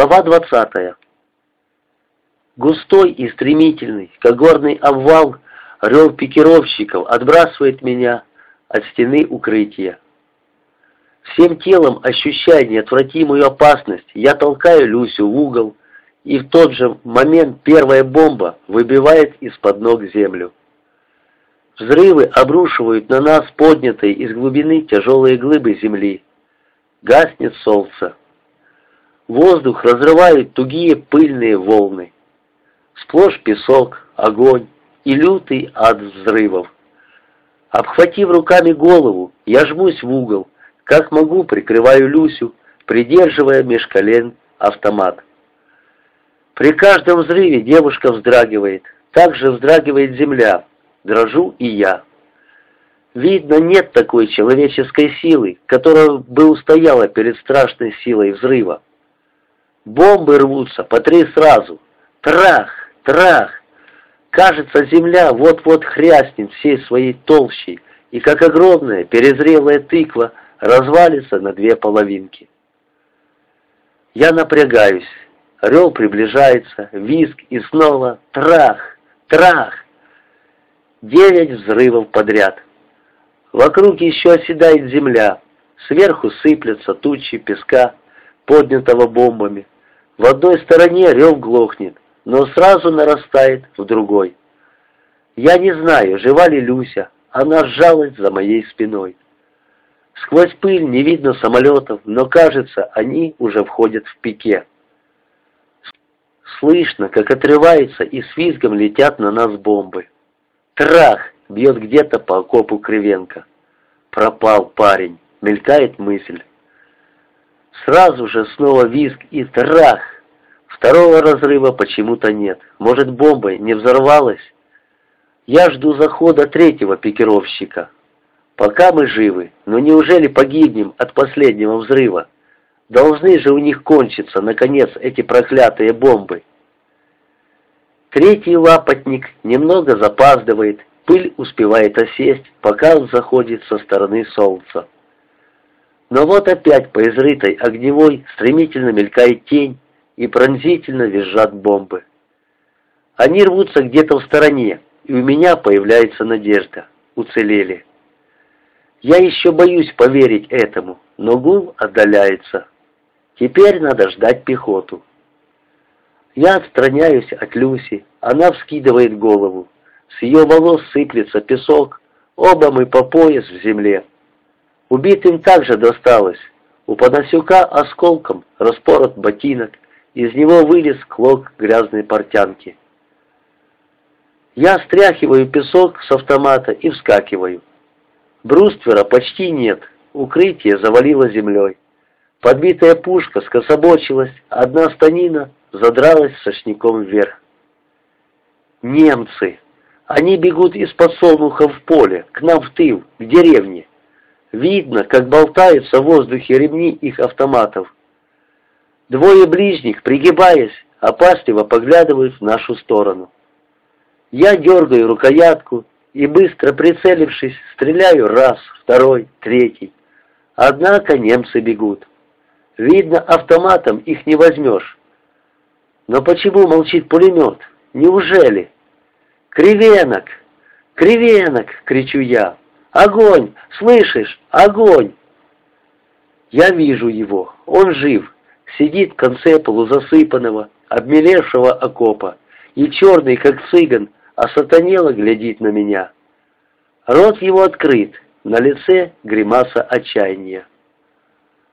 Глава 20. Густой и стремительный, как горный обвал, рев пикировщиков отбрасывает меня от стены укрытия. Всем телом, ощущая неотвратимую опасность, я толкаю Люсю в угол, и в тот же момент первая бомба выбивает из-под ног землю. Взрывы обрушивают на нас поднятые из глубины тяжелые глыбы земли. Гаснет солнце. Воздух разрывают тугие пыльные волны. Сплошь песок, огонь и лютый ад взрывов. Обхватив руками голову, я жмусь в угол, как могу прикрываю Люсю, придерживая меж колен автомат. При каждом взрыве девушка вздрагивает, так же вздрагивает земля, дрожу и я. Видно, нет такой человеческой силы, которая бы устояла перед страшной силой взрыва. Бомбы рвутся по три сразу. Трах, трах. Кажется, земля вот-вот хряснет всей своей толщей, и как огромная перезрелая тыква развалится на две половинки. Я напрягаюсь. Рев приближается, визг и снова трах, трах. Девять взрывов подряд. Вокруг еще оседает земля. Сверху сыплятся тучи песка, поднятого бомбами. В одной стороне рев глохнет, но сразу нарастает в другой. Я не знаю, жива ли Люся, она сжалась за моей спиной. Сквозь пыль не видно самолетов, но кажется, они уже входят в пике. Слышно, как отрывается и с визгом летят на нас бомбы. Трах! Бьет где-то по окопу Кривенко. Пропал парень. Мелькает мысль. Сразу же снова визг и трах! Второго разрыва почему-то нет. Может, бомба не взорвалась? Я жду захода третьего пикировщика. Пока мы живы, но неужели погибнем от последнего взрыва? Должны же у них кончиться, наконец, эти проклятые бомбы. Третий лапотник немного запаздывает, пыль успевает осесть, пока он заходит со стороны солнца. Но вот опять по изрытой огневой стремительно мелькает тень, и пронзительно визжат бомбы. Они рвутся где-то в стороне, и у меня появляется надежда. Уцелели. Я еще боюсь поверить этому, но гул отдаляется. Теперь надо ждать пехоту. Я отстраняюсь от Люси, она вскидывает голову. С ее волос сыплется песок, оба мы по пояс в земле. Убитым также досталось. У Панасюка осколком распорот ботинок, из него вылез клок грязной портянки. Я стряхиваю песок с автомата и вскакиваю. Бруствера почти нет, укрытие завалило землей. Подбитая пушка скособочилась, одна станина задралась сошником вверх. Немцы! Они бегут из подсолнуха в поле, к нам в тыл, к деревне. Видно, как болтаются в воздухе ремни их автоматов. Двое ближних, пригибаясь, опасливо поглядывают в нашу сторону. Я дергаю рукоятку и, быстро прицелившись, стреляю раз, второй, третий. Однако немцы бегут. Видно, автоматом их не возьмешь. Но почему молчит пулемет? Неужели? «Кривенок! Кривенок!» — кричу я. «Огонь! Слышишь? Огонь!» Я вижу его. Он жив. Сидит в конце полузасыпанного, обмелевшего окопа. И черный, как цыган, осатанело глядит на меня. Рот его открыт, на лице гримаса отчаяния.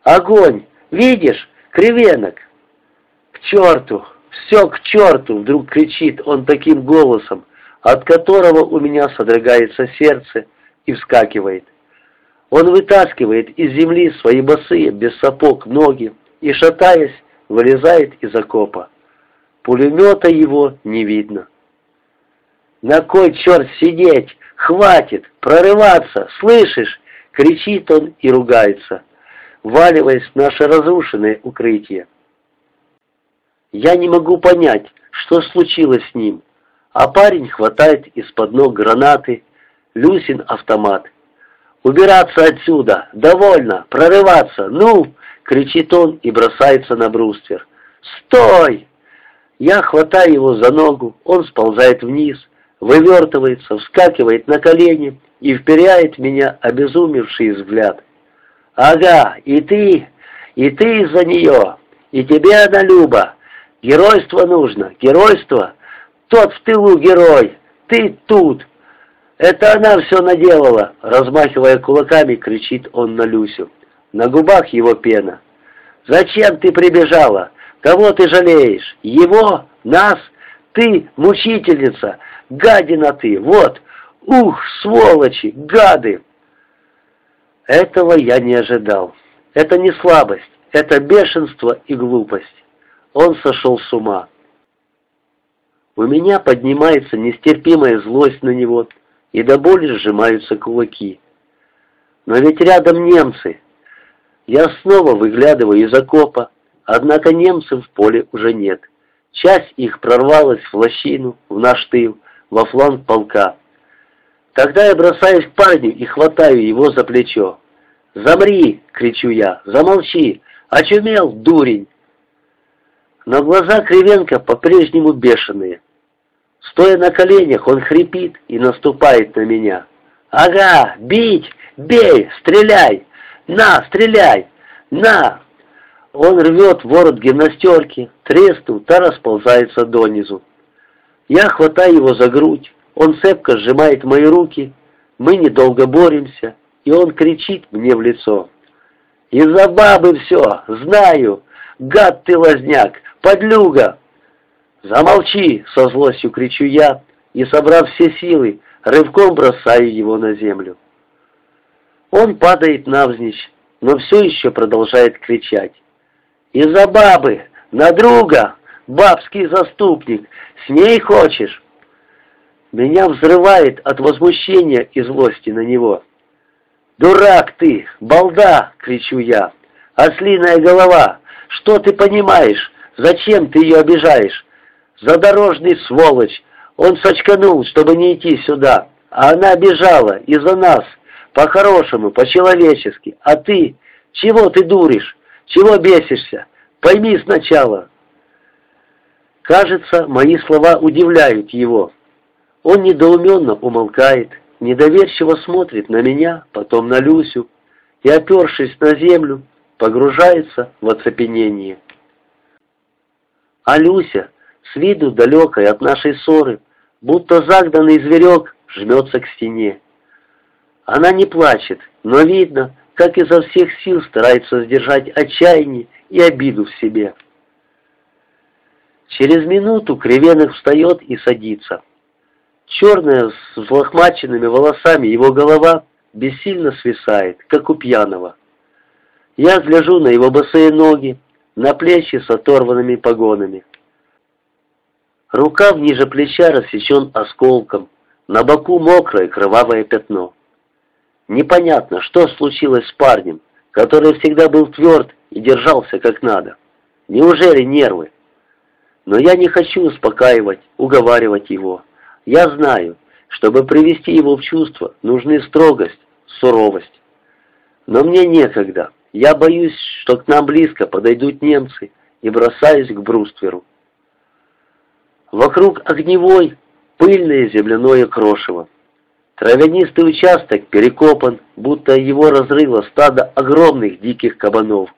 «Огонь! Видишь? Кривенок!» «К черту! Все к черту!» Вдруг кричит он таким голосом, от которого у меня содрогается сердце и вскакивает. Он вытаскивает из земли свои босые, без сапог, ноги и, шатаясь, вылезает из окопа. Пулемета его не видно. «На кой черт сидеть? Хватит! Прорываться! Слышишь?» — кричит он и ругается, валиваясь в наше разрушенное укрытие. Я не могу понять, что случилось с ним, а парень хватает из-под ног гранаты, Люсин автомат. «Убираться отсюда! Довольно! Прорываться! Ну!» — кричит он и бросается на бруствер. Стой!» Я хватаю его за ногу, он сползает вниз, вывертывается, вскакивает на колени и вперяет меня обезумевший взгляд. «Ага, и ты, и ты из-за нее, и тебе она, Люба. Геройство нужно, геройство. Тот в тылу герой, ты тут. Это она все наделала!» Размахивая кулаками, кричит он на Люсю. На губах его пена. «Зачем ты прибежала? Кого ты жалеешь? Его? Нас? Ты мучительница! Гадина ты! Вот! Ух, сволочи! Гады!» Этого я не ожидал. Это не слабость, это бешенство и глупость. Он сошел с ума. У меня поднимается нестерпимая злость на него, и до боли сжимаются кулаки. Но ведь рядом немцы. Я снова выглядываю из окопа, однако немцев в поле уже нет. Часть их прорвалась в лощину, в наш тыл, во фланг полка. Тогда я бросаюсь к парню и хватаю его за плечо. «Замри!» — кричу я. «Замолчи! Очумел, дурень!» Но глаза Кривенко по-прежнему бешеные. Стоя на коленях, он хрипит и наступает на меня. «Ага, бить! Бей! Стреляй! На, стреляй! На!» Он рвет ворот гимнастерки, треснул, та расползается донизу. Я хватаю его за грудь, он цепко сжимает мои руки, мы недолго боремся, и он кричит мне в лицо. «Из-за бабы все, знаю! Гад ты, лазняк, подлюга!» «Замолчи!» — со злостью кричу я, и, собрав все силы, рывком бросаю его на землю. Он падает навзничь, но все еще продолжает кричать. «Из-за бабы! На друга! Бабский заступник! С ней хочешь?» Меня взрывает от возмущения и злости на него. «Дурак ты! Балда!» — кричу я. «Ослиная голова! Что ты понимаешь? Зачем ты ее обижаешь? Задорожный сволочь! Он сочканул, чтобы не идти сюда, а она бежала из-за нас, по-хорошему, по-человечески. А ты? Чего ты дуришь? Чего бесишься? Пойми сначала!» Кажется, мои слова удивляют его. Он недоуменно умолкает, недоверчиво смотрит на меня, потом на Люсю, и, опершись на землю, погружается в оцепенение. А Люся, с виду далекой от нашей ссоры, будто загнанный зверек, жмется к стене. Она не плачет, но видно, как изо всех сил старается сдержать отчаяние и обиду в себе. Через минуту Кривенок встает и садится. Черная с взлохмаченными волосами его голова бессильно свисает, как у пьяного. Я гляжу на его босые ноги, на плечи с оторванными погонами. Рукав ниже плеча рассечен осколком, на боку мокрое кровавое пятно. Непонятно, что случилось с парнем, который всегда был тверд и держался как надо. Неужели нервы? Но я не хочу успокаивать, уговаривать его. Я знаю, чтобы привести его в чувство, нужны строгость, суровость. Но мне некогда. Я боюсь, что к нам близко подойдут немцы и бросаюсь к брустверу. Вокруг огневой пыльное земляное крошево. Травянистый участок перекопан, будто его разрыло стадо огромных диких кабанов.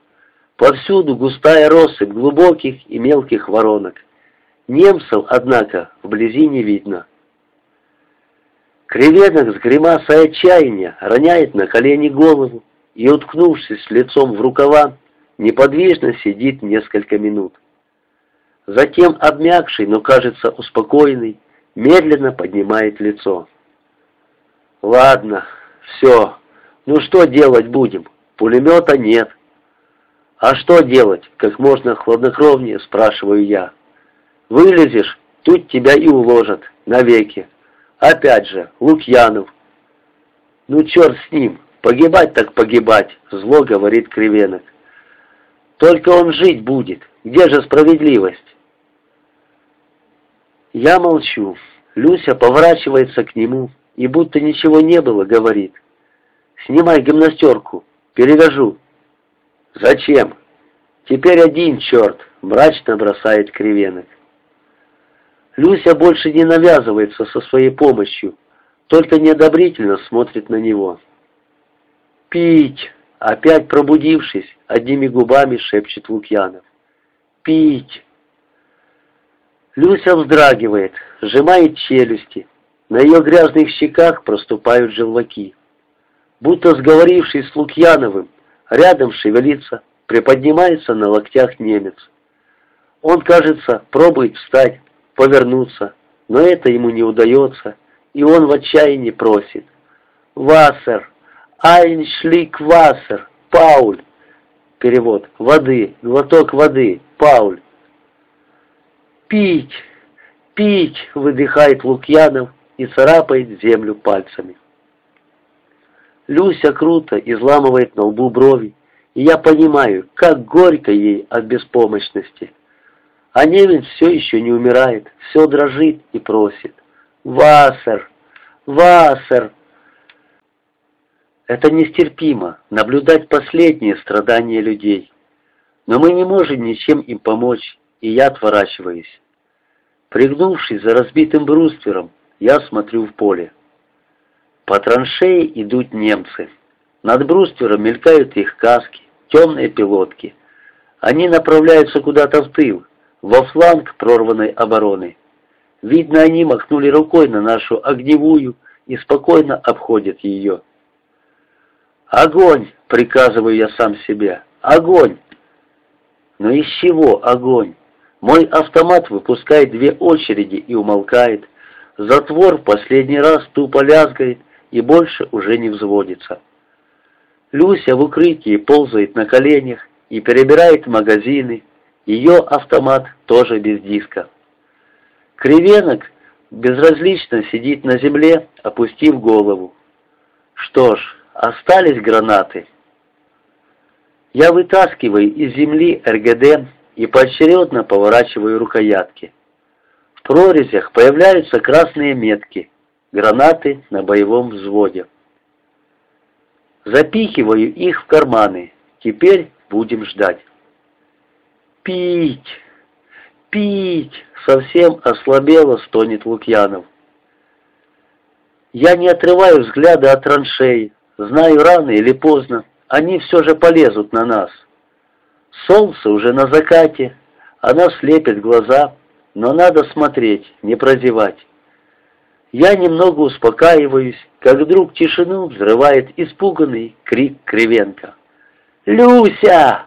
Повсюду густая россыпь глубоких и мелких воронок. Немцев, однако, вблизи не видно. Креветок с гримасой отчаяния роняет на колени голову и, уткнувшись лицом в рукава, неподвижно сидит несколько минут. Затем обмякший, но кажется успокоенный, медленно поднимает лицо. «Ладно, все. Ну что делать будем? Пулемета нет». «А что делать?» — как можно хладнокровнее спрашиваю я. «Вылезешь, тут тебя и уложат, навеки». Опять же, Лукьянов. Ну, черт с ним, погибать так погибать, зло говорит Кривенок. Только он жить будет, где же справедливость? Я молчу. Люся поворачивается к нему и будто ничего не было, говорит. «Снимай гимнастерку, перевяжу». «Зачем?» «Теперь один черт, мрачно бросает кривенок. Люся больше не навязывается со своей помощью, только неодобрительно смотрит на него. «Пить!» — опять пробудившись, одними губами шепчет Лукьянов. «Пить!» Люся вздрагивает, сжимает челюсти. На ее грязных щеках проступают желваки. Будто сговорившись с Лукьяновым, рядом шевелится, приподнимается на локтях немец. Он, кажется, пробует встать, повернуться, но это ему не удается, и он в отчаянии просит. «Вассер! Айншлик Вассер! Пауль!» Перевод. «Воды! Глоток воды! Пауль!» «Пить! Пить!» — выдыхает Лукьянов и царапает землю пальцами. Люся круто изламывает на лбу брови, и я понимаю, как горько ей от беспомощности. А немец все еще не умирает, все дрожит и просит. «Вассер! Вассер!» Это нестерпимо, наблюдать последние страдания людей. Но мы не можем ничем им помочь, и я отворачиваюсь. Пригнувшись за разбитым бруствером, я смотрю в поле. По траншеи идут немцы. Над бруствером мелькают их каски, темные пилотки. Они направляются куда-то в тыл, во фланг прорванной обороны. Видно, они махнули рукой на нашу огневую и спокойно обходят ее. «Огонь!» — приказываю я сам себе. «Огонь!» Но из чего огонь? Мой автомат выпускает две очереди и умолкает. Затвор в последний раз тупо лязгает и больше уже не взводится. Люся в укрытии ползает на коленях и перебирает магазины, ее автомат тоже без диска. Кривенок безразлично сидит на земле, опустив голову. Что ж, остались гранаты. Я вытаскиваю из земли РГД и поочередно поворачиваю рукоятки. В прорезях появляются красные метки, гранаты на боевом взводе. Запихиваю их в карманы, теперь будем ждать. «Пить! Пить!» — совсем ослабело стонет Лукьянов. Я не отрываю взгляда от траншеи, знаю, рано или поздно они все же полезут на нас. Солнце уже на закате, оно слепит глаза, но надо смотреть, не прозевать. Я немного успокаиваюсь, как вдруг тишину взрывает испуганный крик Кривенко. «Люся!»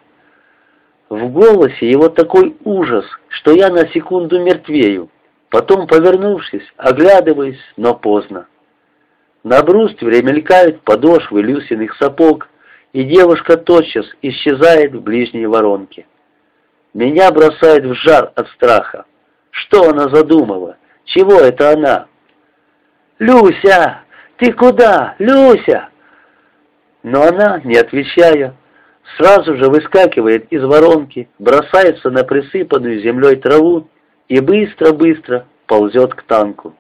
В голосе его такой ужас, что я на секунду мертвею. Потом, повернувшись, оглядываюсь, но поздно. На бруствере мелькают подошвы Люсиных сапог, и девушка тотчас исчезает в ближней воронке. Меня бросает в жар от страха. Что она задумала? Чего это она? «Люся! Ты куда? Люся!» Но она, не отвечая, сразу же выскакивает из воронки, бросается на присыпанную землей траву и быстро-быстро ползет к танку.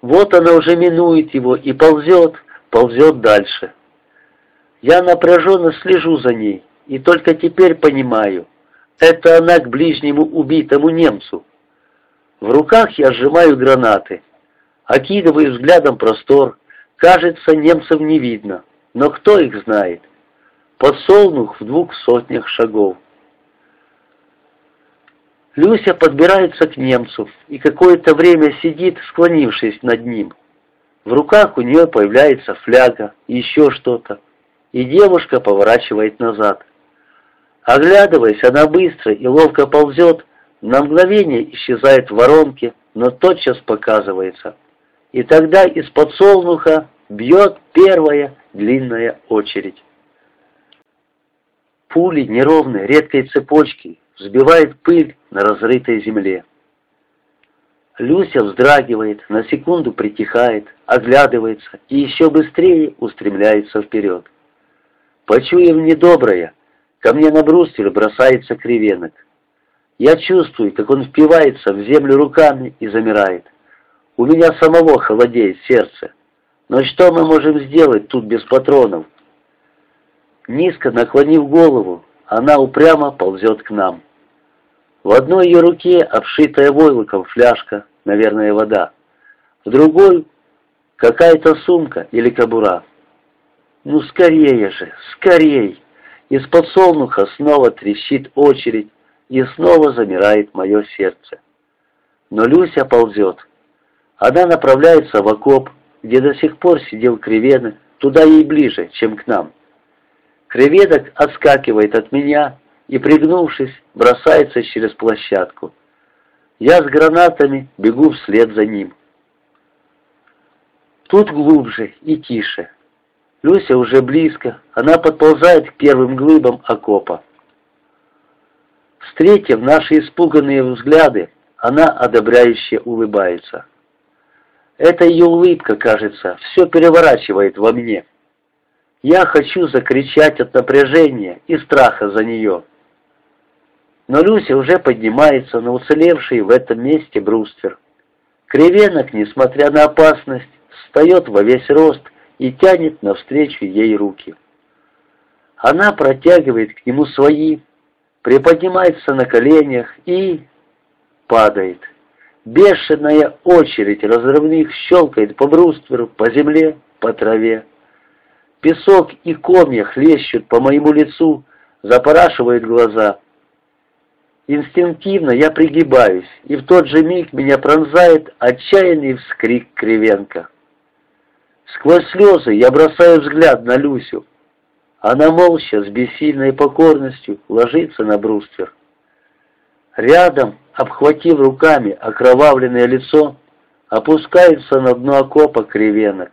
Вот она уже минует его и ползет, ползет дальше. Я напряженно слежу за ней и только теперь понимаю, это она к ближнему убитому немцу. В руках я сжимаю гранаты, окидываю взглядом простор, кажется, немцев не видно. Но кто их знает? Подсолнух в двух сотнях шагов. Люся подбирается к немцу и какое-то время сидит, склонившись над ним. В руках у нее появляется фляга и еще что-то, и девушка поворачивает назад. Оглядываясь, она быстро и ловко ползет, на мгновение исчезает в воронке, но тотчас показывается. И тогда из подсолнуха бьет первая длинная очередь. Пули неровной, редкой цепочки взбивают пыль на разрытой земле. Люся вздрагивает, на секунду притихает, оглядывается и еще быстрее устремляется вперед. Почуяв недоброе, ко мне на бруствер бросается кривенок. Я чувствую, как он впивается в землю руками и замирает. У меня самого холодеет сердце. Но что мы можем сделать тут без патронов? Низко наклонив голову, она упрямо ползет к нам. В одной ее руке обшитая войлоком фляжка, наверное, вода. В другой какая-то сумка или кобура. Ну скорее же, скорей! Из подсолнуха снова трещит очередь, и снова замирает мое сердце. Но Люся ползет. Она направляется в окоп, где до сих пор сидел Кривенок, туда ей ближе, чем к нам. Креветок отскакивает от меня и, пригнувшись, бросается через площадку. Я с гранатами бегу вслед за ним. Тут глубже и тише. Люся уже близко, она подползает к первым глыбам окопа. Встретив наши испуганные взгляды, она одобряюще улыбается. Эта ее улыбка, кажется, все переворачивает во мне. Я хочу закричать от напряжения и страха за нее. Но Люся уже поднимается на уцелевший в этом месте бруствер. Кривенок, несмотря на опасность, встает во весь рост и тянет навстречу ей руки. Она протягивает к нему свои, приподнимается на коленях и... падает. Бешеная очередь разрывных щелкает по брустверу, по земле, по траве. Песок и комья хлещут по моему лицу, запорашивают глаза. Инстинктивно я пригибаюсь, и в тот же миг меня пронзает отчаянный вскрик Кривенко. Сквозь слезы я бросаю взгляд на Люсю. Она молча, с бессильной покорностью, ложится на бруствер. Рядом, обхватив руками окровавленное лицо, опускается на дно окопа кривенок.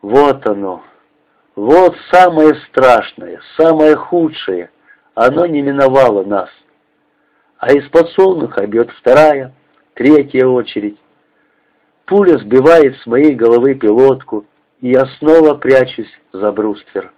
Вот оно, вот самое страшное, самое худшее, оно не миновало нас. А из подсолнуха бьет вторая, третья очередь. Пуля сбивает с моей головы пилотку, и я снова прячусь за бруствер.